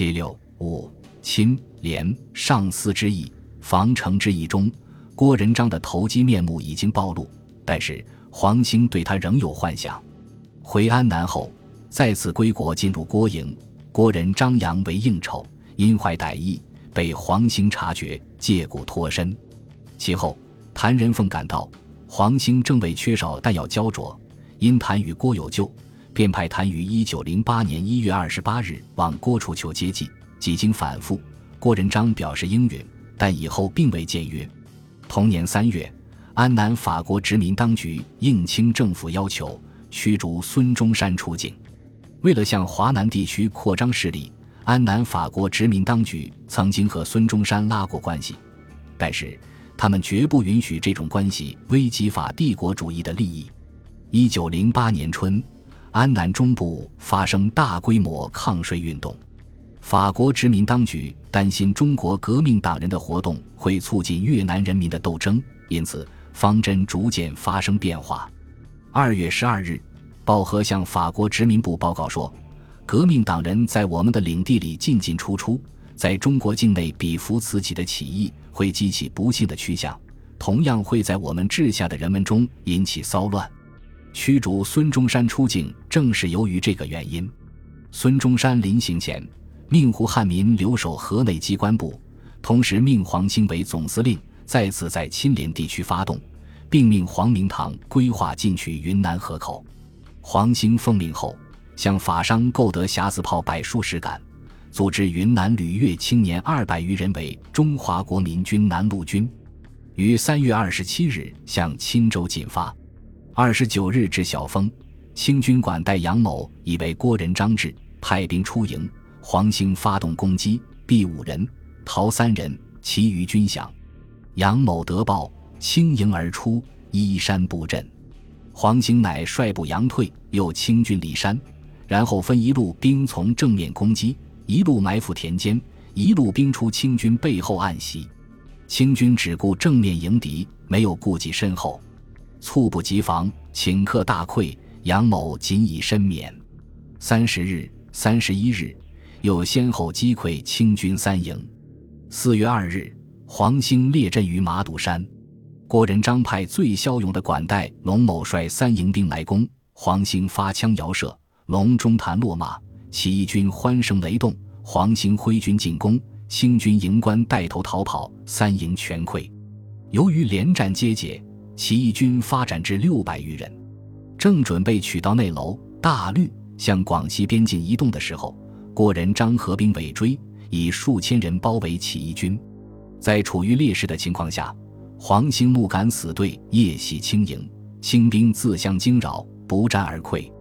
七六五亲廉上司之意，防城之意中，郭仁章的投机面目已经暴露。但是黄兴对他仍有幻想。回安南后，再次归国，进入郭营。郭仁张扬为应酬，因怀歹意，被黄兴察觉，借故脱身。其后，谭仁凤赶到，黄兴正为缺少弹药焦灼，因谭与郭有旧，便派谭于一九零八年一月二十八日往郭处求接济。几经反复，郭仁章表示应允，但以后并未见约。同年三月，安南法国殖民当局应清政府要求，驱逐孙中山出境。为了向华南地区扩张势力，安南法国殖民当局曾经和孙中山拉过关系，但是他们绝不允许这种关系危及法帝国主义的利益。一九零八年春，安南中部发生大规模抗税运动，法国殖民当局担心中国革命党人的活动会促进越南人民的斗争，因此方针逐渐发生变化。二月十二日。鲍和向法国殖民部报告说：“革命党人在我们的领地里进进出出，在中国境内比伏此起的起义会激起不幸的趋向，同样会在我们治下的人们中引起骚乱。驱逐孙中山出境，正是由于这个原因。孙中山临行前，命胡汉民留守河内机关部，同时命黄兴为总司令，再次在亲连地区发动，并命黄明堂规划进取云南河口。”黄兴奉命后，向法商购得匣子炮百数十杆，组织云南旅越青年二百余人为中华国民军南路军，于三月二十七日向钦州进发。二十九日至小丰，清军管带杨某以为郭仁张志派兵出营，黄兴发动攻击，毙五人，逃三人，其余军降。杨某得报，轻营而出，依山布阵。黄兴乃率部佯退，又清军离山，然后分一路兵从正面攻击，一路埋伏田间，一路兵出清军背后暗袭。清军只顾正面迎敌，没有顾及身后，猝不及防，顷刻大溃。杨某仅以身免。三十日、三十一日，又先后击溃清军三营。四月二日，黄兴列阵于马堵山。郭仁章派最骁勇的管带龙某率三营兵来攻，黄兴发枪遥射，龙中弹落马，起义军欢声雷动。黄兴挥军进攻，清军营官带头逃跑，三营全溃。由于连战皆捷，起义军发展至六百余人，正准备取到内楼大绿向广西边境移动的时候，郭仁章合兵尾追，以数千人包围起义军，在处于劣势的情况下。黄兴怒敢死队夜袭清营，清兵自相惊扰，不战而溃。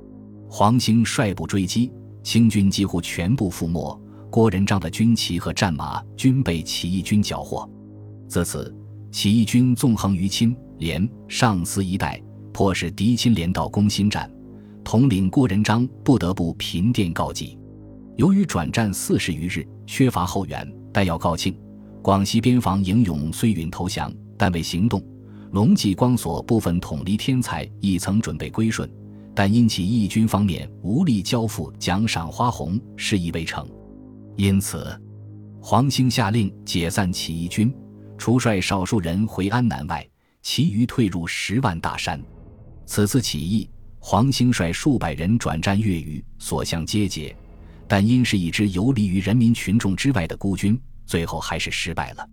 黄兴率部追击，清军几乎全部覆没。郭仁章的军旗和战马均被起义军缴获。自此，起义军纵横于钦连上司一带，迫使敌钦连到攻心战。统领郭仁章不得不频电告急。由于转战四十余日，缺乏后援，但要告罄，广西边防营勇虽允投降。但未行动，龙继光所部分统领天才亦曾准备归顺，但因其义军方面无力交付奖赏花红，事宜未成。因此，黄兴下令解散起义军，除率少数人回安南外，其余退入十万大山。此次起义，黄兴率数百人转战粤语，所向皆捷，但因是一支游离于人民群众之外的孤军，最后还是失败了。